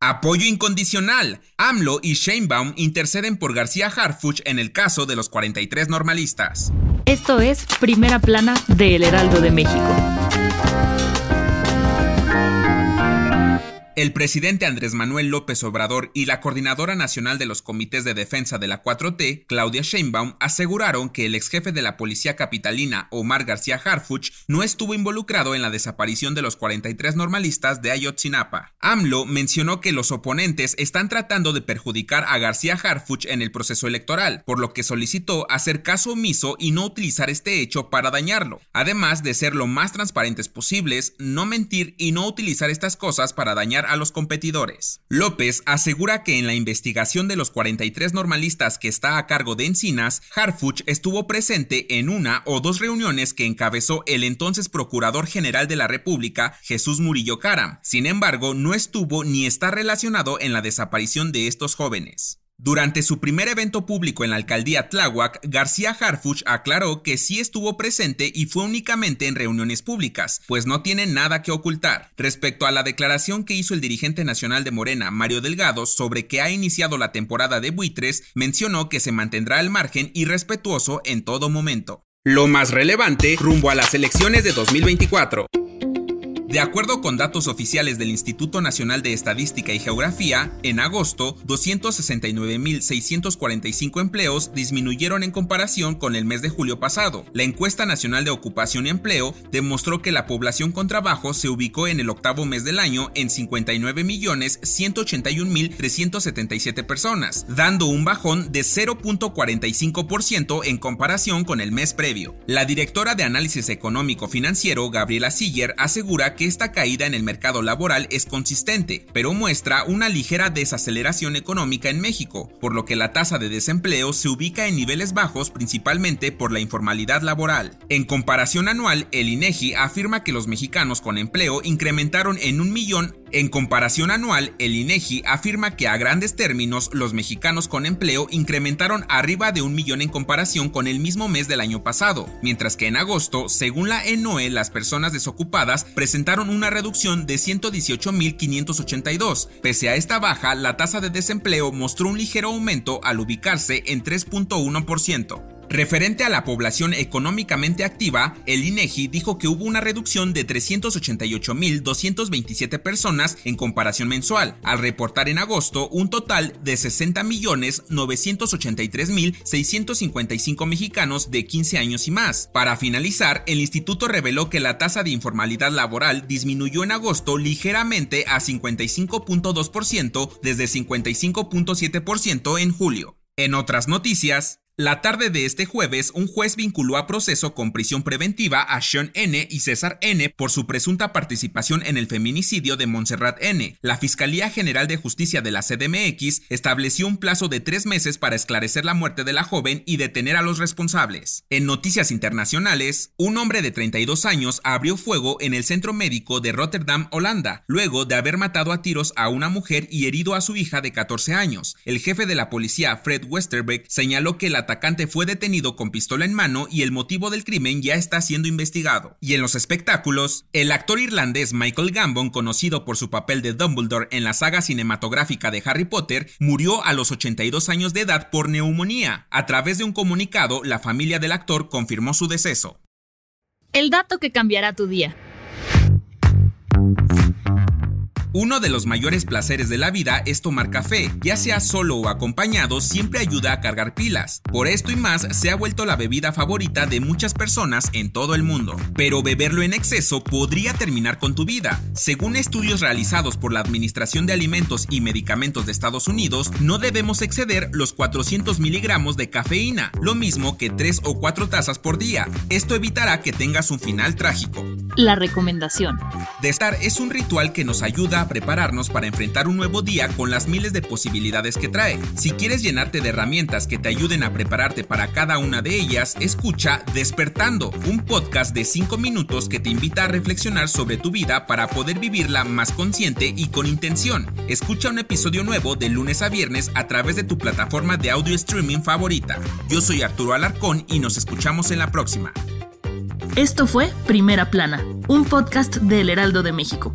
Apoyo incondicional. AMLO y Sheinbaum interceden por García Harfuch en el caso de los 43 normalistas. Esto es Primera Plana de El Heraldo de México. El presidente Andrés Manuel López Obrador y la coordinadora nacional de los comités de defensa de la 4T, Claudia Sheinbaum, aseguraron que el ex jefe de la policía capitalina, Omar García Harfuch, no estuvo involucrado en la desaparición de los 43 normalistas de Ayotzinapa. AMLO mencionó que los oponentes están tratando de perjudicar a García Harfuch en el proceso electoral, por lo que solicitó hacer caso omiso y no utilizar este hecho para dañarlo, además de ser lo más transparentes posibles, no mentir y no utilizar estas cosas para dañar a los competidores. López asegura que en la investigación de los 43 normalistas que está a cargo de Encinas, Harfuch estuvo presente en una o dos reuniones que encabezó el entonces Procurador General de la República, Jesús Murillo Caram. Sin embargo, no estuvo ni está relacionado en la desaparición de estos jóvenes. Durante su primer evento público en la alcaldía Tláhuac, García Harfuch aclaró que sí estuvo presente y fue únicamente en reuniones públicas, pues no tiene nada que ocultar. Respecto a la declaración que hizo el dirigente nacional de Morena, Mario Delgado, sobre que ha iniciado la temporada de buitres, mencionó que se mantendrá al margen y respetuoso en todo momento. Lo más relevante rumbo a las elecciones de 2024. De acuerdo con datos oficiales del Instituto Nacional de Estadística y Geografía, en agosto, 269.645 empleos disminuyeron en comparación con el mes de julio pasado. La encuesta nacional de ocupación y empleo demostró que la población con trabajo se ubicó en el octavo mes del año en 59.181.377 personas, dando un bajón de 0.45% en comparación con el mes previo. La directora de Análisis Económico Financiero, Gabriela Siller, asegura que esta caída en el mercado laboral es consistente, pero muestra una ligera desaceleración económica en México, por lo que la tasa de desempleo se ubica en niveles bajos principalmente por la informalidad laboral. En comparación anual, el INEGI afirma que los mexicanos con empleo incrementaron en un millón en comparación anual, el INEGI afirma que a grandes términos los mexicanos con empleo incrementaron arriba de un millón en comparación con el mismo mes del año pasado, mientras que en agosto, según la ENOE, las personas desocupadas presentaron una reducción de 118.582. Pese a esta baja, la tasa de desempleo mostró un ligero aumento al ubicarse en 3.1%. Referente a la población económicamente activa, el INEGI dijo que hubo una reducción de 388.227 personas en comparación mensual, al reportar en agosto un total de 60.983.655 mexicanos de 15 años y más. Para finalizar, el instituto reveló que la tasa de informalidad laboral disminuyó en agosto ligeramente a 55.2% desde 55.7% en julio. En otras noticias, la tarde de este jueves, un juez vinculó a proceso con prisión preventiva a Sean N. y César N. por su presunta participación en el feminicidio de Montserrat N. La Fiscalía General de Justicia de la CDMX estableció un plazo de tres meses para esclarecer la muerte de la joven y detener a los responsables. En noticias internacionales, un hombre de 32 años abrió fuego en el centro médico de Rotterdam, Holanda, luego de haber matado a tiros a una mujer y herido a su hija de 14 años. El jefe de la policía, Fred Westerbeck, señaló que la atacante fue detenido con pistola en mano y el motivo del crimen ya está siendo investigado. Y en los espectáculos, el actor irlandés Michael Gambon, conocido por su papel de Dumbledore en la saga cinematográfica de Harry Potter, murió a los 82 años de edad por neumonía. A través de un comunicado, la familia del actor confirmó su deceso. El dato que cambiará tu día. Uno de los mayores placeres de la vida es tomar café, ya sea solo o acompañado, siempre ayuda a cargar pilas. Por esto y más, se ha vuelto la bebida favorita de muchas personas en todo el mundo. Pero beberlo en exceso podría terminar con tu vida. Según estudios realizados por la Administración de Alimentos y Medicamentos de Estados Unidos, no debemos exceder los 400 miligramos de cafeína, lo mismo que 3 o 4 tazas por día. Esto evitará que tengas un final trágico. La recomendación. Destar es un ritual que nos ayuda prepararnos para enfrentar un nuevo día con las miles de posibilidades que trae. Si quieres llenarte de herramientas que te ayuden a prepararte para cada una de ellas, escucha Despertando, un podcast de 5 minutos que te invita a reflexionar sobre tu vida para poder vivirla más consciente y con intención. Escucha un episodio nuevo de lunes a viernes a través de tu plataforma de audio streaming favorita. Yo soy Arturo Alarcón y nos escuchamos en la próxima. Esto fue Primera Plana, un podcast del Heraldo de México.